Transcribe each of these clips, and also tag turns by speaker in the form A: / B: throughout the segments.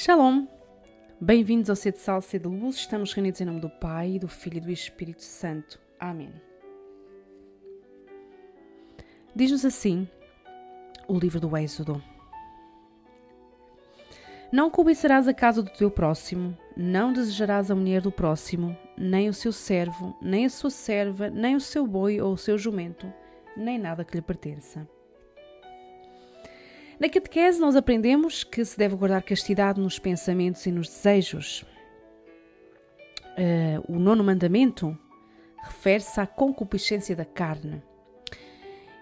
A: Shalom! Bem-vindos ao C de Sal, C de Luz. Estamos reunidos em nome do Pai, do Filho e do Espírito Santo. Amém. Diz-nos assim o livro do Êxodo: Não cobiçarás a casa do teu próximo, não desejarás a mulher do próximo, nem o seu servo, nem a sua serva, nem o seu boi ou o seu jumento, nem nada que lhe pertença. Na catequese, nós aprendemos que se deve guardar castidade nos pensamentos e nos desejos. Uh, o nono mandamento refere-se à concupiscência da carne.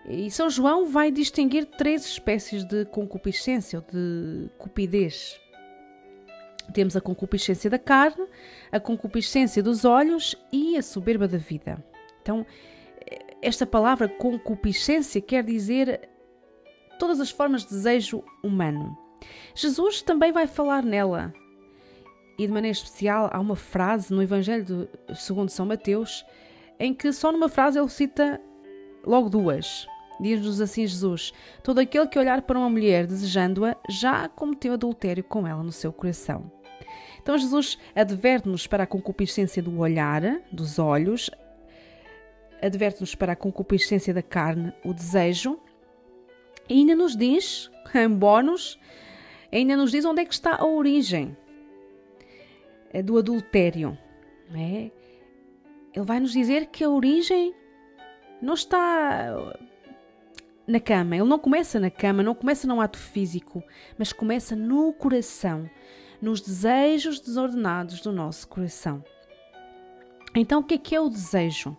A: E São João vai distinguir três espécies de concupiscência ou de cupidez. Temos a concupiscência da carne, a concupiscência dos olhos e a soberba da vida. Então, esta palavra concupiscência quer dizer todas as formas de desejo humano. Jesus também vai falar nela. E de maneira especial, há uma frase no Evangelho de, segundo São Mateus em que só numa frase ele cita logo duas. Diz-nos assim Jesus: Todo aquele que olhar para uma mulher desejando-a já cometeu adultério com ela no seu coração. Então Jesus adverte-nos para a concupiscência do olhar, dos olhos, adverte-nos para a concupiscência da carne, o desejo, ainda nos diz, em bónus, ainda nos diz onde é que está a origem é do adultério. É? Ele vai nos dizer que a origem não está na cama. Ele não começa na cama, não começa num ato físico, mas começa no coração, nos desejos desordenados do nosso coração. Então, o que é que é o desejo?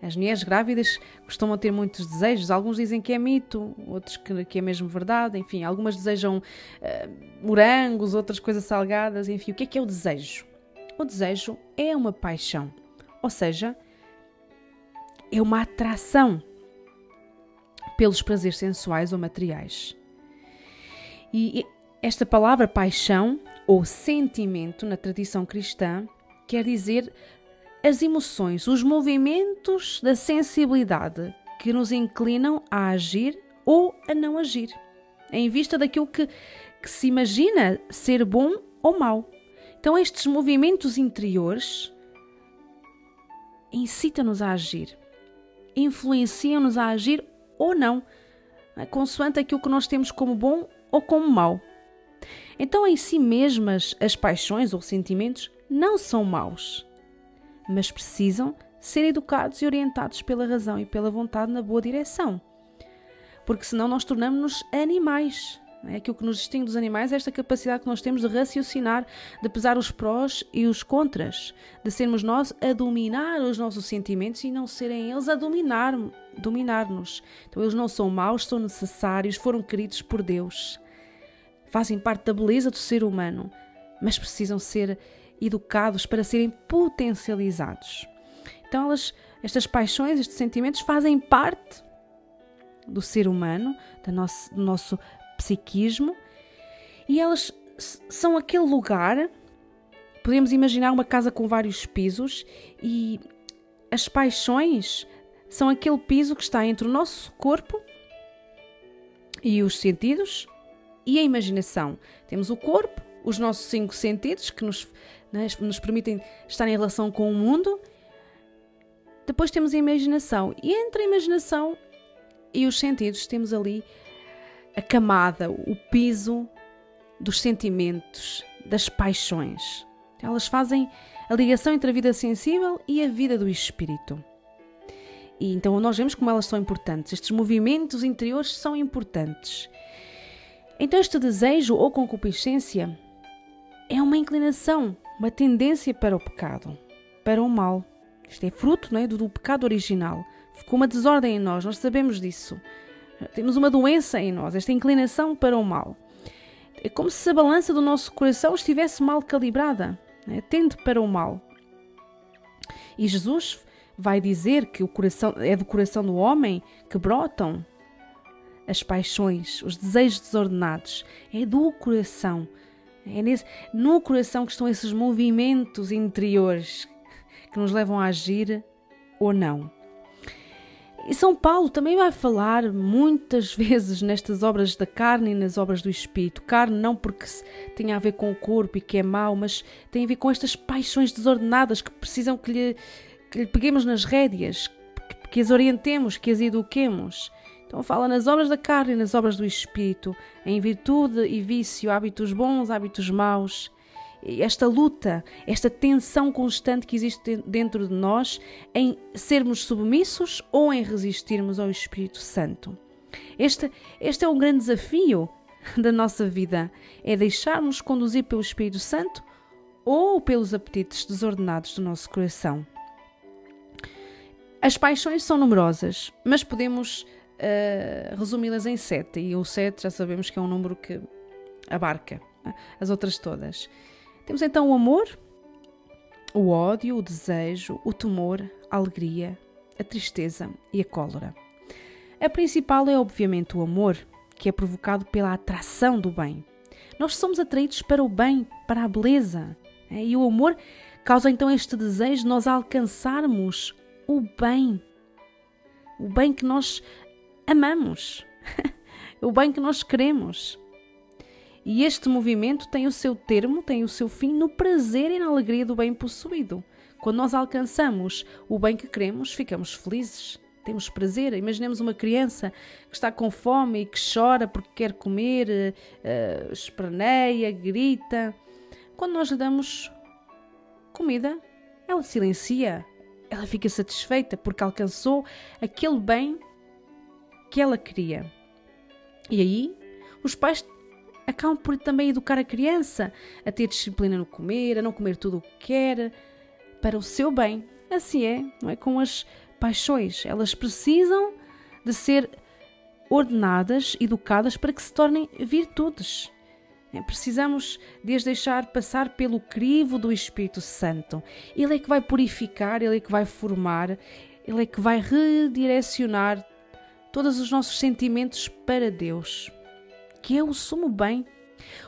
A: As mulheres grávidas costumam ter muitos desejos. Alguns dizem que é mito, outros que, que é mesmo verdade. Enfim, algumas desejam uh, morangos, outras coisas salgadas. Enfim, o que é que é o desejo? O desejo é uma paixão, ou seja, é uma atração pelos prazeres sensuais ou materiais. E esta palavra paixão ou sentimento na tradição cristã quer dizer as emoções, os movimentos da sensibilidade que nos inclinam a agir ou a não agir, em vista daquilo que, que se imagina ser bom ou mau. Então, estes movimentos interiores incitam-nos a agir, influenciam-nos a agir ou não, né, consoante aquilo que nós temos como bom ou como mau. Então, em si mesmas, as paixões ou sentimentos não são maus mas precisam ser educados e orientados pela razão e pela vontade na boa direção. Porque senão nós tornamos-nos animais. É? Aquilo que nos distingue dos animais é esta capacidade que nós temos de raciocinar, de pesar os prós e os contras, de sermos nós a dominar os nossos sentimentos e não serem eles a dominar, dominar-nos. Então eles não são maus, são necessários, foram queridos por Deus. Fazem parte da beleza do ser humano, mas precisam ser educados para serem potencializados. Então, elas, estas paixões, estes sentimentos fazem parte do ser humano, do nosso, do nosso psiquismo, e elas são aquele lugar. Podemos imaginar uma casa com vários pisos e as paixões são aquele piso que está entre o nosso corpo e os sentidos e a imaginação. Temos o corpo, os nossos cinco sentidos que nos né, nos permitem estar em relação com o mundo. Depois temos a imaginação, e entre a imaginação e os sentidos temos ali a camada, o piso dos sentimentos, das paixões. Elas fazem a ligação entre a vida sensível e a vida do espírito. E então nós vemos como elas são importantes. Estes movimentos interiores são importantes. Então este desejo ou concupiscência é uma inclinação uma tendência para o pecado, para o mal. Isto é fruto não é, do, do pecado original. Ficou uma desordem em nós, nós sabemos disso. Temos uma doença em nós, esta inclinação para o mal. É como se a balança do nosso coração estivesse mal calibrada, né? tende para o mal. E Jesus vai dizer que o coração é do coração do homem que brotam as paixões, os desejos desordenados. É do coração é nesse, no coração que estão esses movimentos interiores que nos levam a agir ou não. E São Paulo também vai falar muitas vezes nestas obras da carne e nas obras do espírito. Carne não porque tenha a ver com o corpo e que é mau, mas tem a ver com estas paixões desordenadas que precisam que lhe, que lhe peguemos nas rédeas, que as orientemos, que as eduquemos. Então fala nas obras da carne e nas obras do espírito, em virtude e vício, hábitos bons, hábitos maus esta luta, esta tensão constante que existe dentro de nós em sermos submissos ou em resistirmos ao Espírito Santo. Este, este é um grande desafio da nossa vida, é deixarmos conduzir pelo Espírito Santo ou pelos apetites desordenados do nosso coração. As paixões são numerosas, mas podemos uh, resumi-las em sete, e o sete já sabemos que é um número que abarca as outras todas. Temos então o amor, o ódio, o desejo, o temor, a alegria, a tristeza e a cólera. A principal é obviamente o amor, que é provocado pela atração do bem. Nós somos atraídos para o bem, para a beleza. É? E o amor causa então este desejo de nós alcançarmos o bem. O bem que nós amamos. o bem que nós queremos. E este movimento tem o seu termo, tem o seu fim no prazer e na alegria do bem possuído. Quando nós alcançamos o bem que queremos, ficamos felizes, temos prazer. Imaginemos uma criança que está com fome e que chora porque quer comer, uh, esperneia, grita. Quando nós lhe damos comida, ela silencia, ela fica satisfeita porque alcançou aquele bem que ela queria. E aí, os pais acabam por também educar a criança a ter disciplina no comer, a não comer tudo o que quer, para o seu bem. Assim é, não é? Com as paixões. Elas precisam de ser ordenadas, educadas para que se tornem virtudes. É, precisamos de as deixar passar pelo crivo do Espírito Santo. Ele é que vai purificar, ele é que vai formar, ele é que vai redirecionar todos os nossos sentimentos para Deus que é o sumo bem.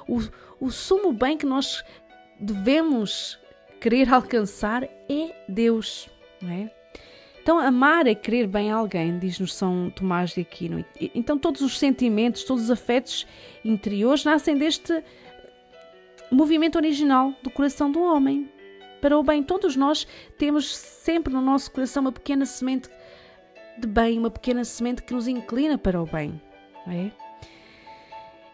A: O, o sumo bem que nós devemos querer alcançar é Deus, não é? Então, amar é querer bem a alguém, diz-nos São Tomás de Aquino. Então, todos os sentimentos, todos os afetos interiores nascem deste movimento original do coração do homem. Para o bem, todos nós temos sempre no nosso coração uma pequena semente de bem, uma pequena semente que nos inclina para o bem. É?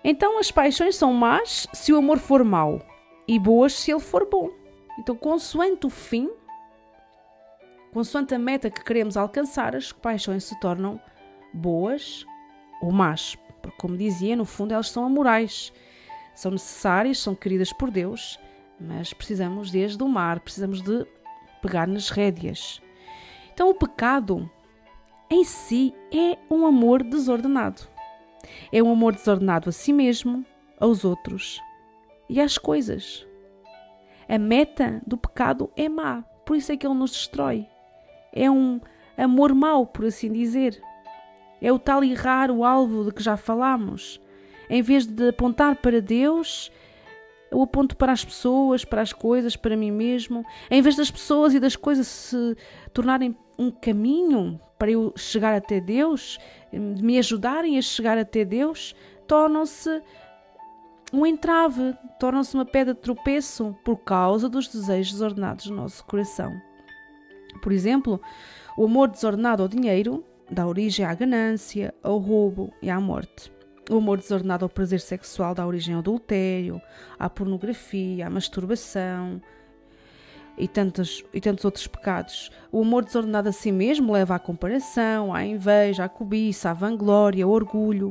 A: Então as paixões são más se o amor for mau e boas se ele for bom. Então, consoante o fim, consoante a meta que queremos alcançar, as paixões se tornam boas ou más. Porque, como dizia, no fundo elas são amorais. São necessárias, são queridas por Deus, mas precisamos de as domar, precisamos de pegar nas rédeas. Então, o pecado em si é um amor desordenado. É um amor desordenado a si mesmo, aos outros e às coisas. A meta do pecado é má, por isso é que ele nos destrói. É um amor mau, por assim dizer. É o tal errar o alvo de que já falámos. Em vez de apontar para Deus, eu aponto para as pessoas, para as coisas, para mim mesmo. Em vez das pessoas e das coisas se tornarem um caminho para eu chegar até Deus, me ajudarem a chegar até Deus, tornam-se um entrave, tornam-se uma pedra de tropeço por causa dos desejos desordenados do nosso coração. Por exemplo, o amor desordenado ao dinheiro dá origem à ganância, ao roubo e à morte. O amor desordenado ao prazer sexual dá origem ao adultério, à pornografia, à masturbação, e tantos, e tantos outros pecados. O amor desordenado a si mesmo leva à comparação, à inveja, à cobiça, à vanglória, ao orgulho.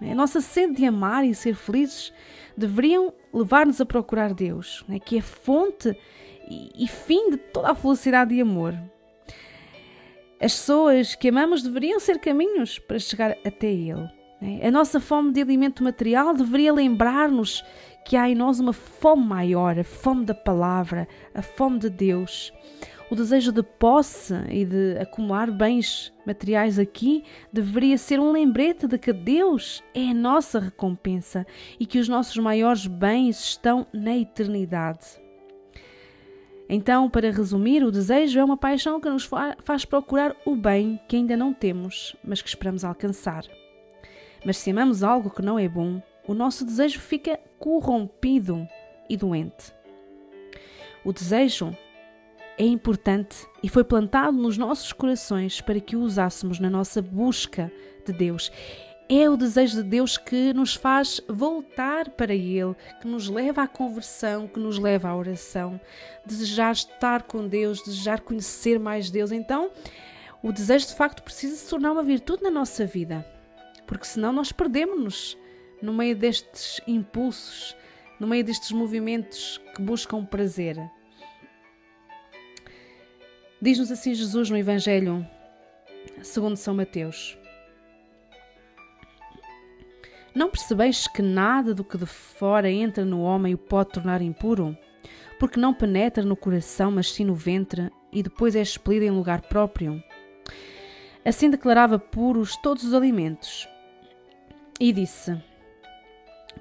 A: A nossa sede de amar e ser felizes deveriam levar-nos a procurar Deus, né, que é fonte e, e fim de toda a felicidade e amor. As pessoas que amamos deveriam ser caminhos para chegar até Ele. Né? A nossa fome de alimento material deveria lembrar-nos que há em nós uma fome maior, a fome da palavra, a fome de Deus. O desejo de posse e de acumular bens materiais aqui deveria ser um lembrete de que Deus é a nossa recompensa e que os nossos maiores bens estão na eternidade. Então, para resumir, o desejo é uma paixão que nos faz procurar o bem que ainda não temos, mas que esperamos alcançar. Mas se amamos algo que não é bom, o nosso desejo fica corrompido e doente. O desejo é importante e foi plantado nos nossos corações para que o usássemos na nossa busca de Deus. É o desejo de Deus que nos faz voltar para Ele, que nos leva à conversão, que nos leva à oração, desejar estar com Deus, desejar conhecer mais Deus. Então, o desejo de facto precisa se tornar uma virtude na nossa vida, porque senão nós perdemos-nos no meio destes impulsos, no meio destes movimentos que buscam prazer. Diz-nos assim Jesus no Evangelho segundo São Mateus. Não percebeis que nada do que de fora entra no homem o pode tornar impuro? Porque não penetra no coração, mas sim no ventre, e depois é expelido em lugar próprio. Assim declarava puros todos os alimentos. E disse: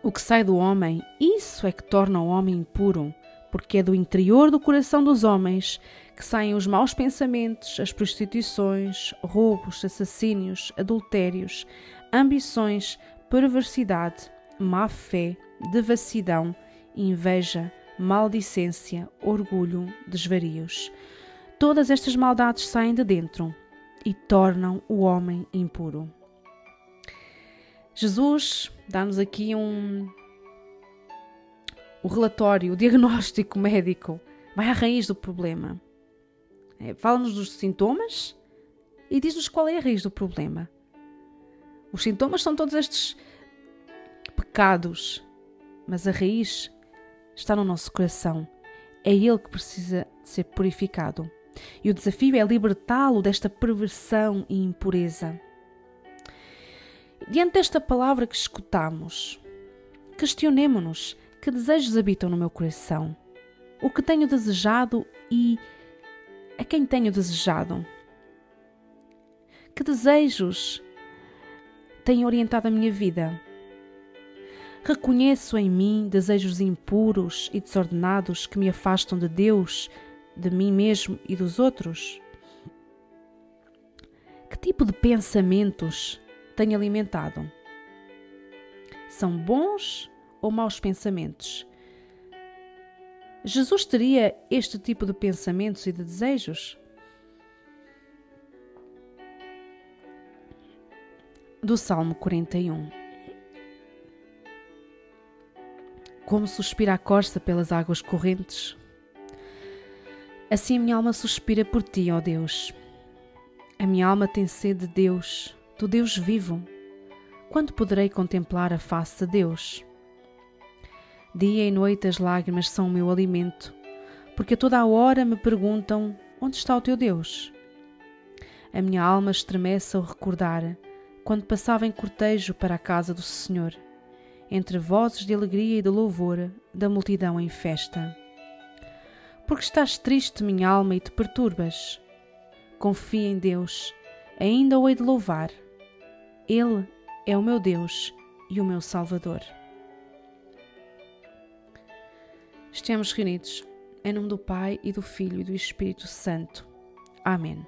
A: O que sai do homem, isso é que torna o homem impuro, porque é do interior do coração dos homens que saem os maus pensamentos, as prostituições, roubos, assassínios, adultérios, ambições, perversidade, má fé, devassidão, inveja, maldicência, orgulho, desvarios. Todas estas maldades saem de dentro e tornam o homem impuro. Jesus dá-nos aqui um o relatório, o diagnóstico médico, vai à raiz do problema. É, Fala-nos dos sintomas e diz-nos qual é a raiz do problema. Os sintomas são todos estes pecados, mas a raiz está no nosso coração. É ele que precisa ser purificado. E o desafio é libertá-lo desta perversão e impureza. Diante desta palavra que escutamos, questionemo-nos que desejos habitam no meu coração, o que tenho desejado e a quem tenho desejado. Que desejos têm orientado a minha vida? Reconheço em mim desejos impuros e desordenados que me afastam de Deus, de mim mesmo e dos outros? Que tipo de pensamentos tenho alimentado? São bons ou maus pensamentos? Jesus teria este tipo de pensamentos e de desejos? Do Salmo 41 Como suspira a corça pelas águas correntes, assim a minha alma suspira por ti, ó Deus. A minha alma tem sede de Deus, do Deus vivo. Quando poderei contemplar a face de Deus? Dia e noite as lágrimas são o meu alimento, porque a toda hora me perguntam: onde está o teu Deus? A minha alma estremece ao recordar quando passava em cortejo para a casa do Senhor, entre vozes de alegria e de louvor da multidão em festa. Porque estás triste, minha alma, e te perturbas? Confia em Deus, ainda o hei de louvar. Ele é o meu Deus e o meu Salvador. Estamos reunidos em nome do Pai e do Filho e do Espírito Santo. Amém.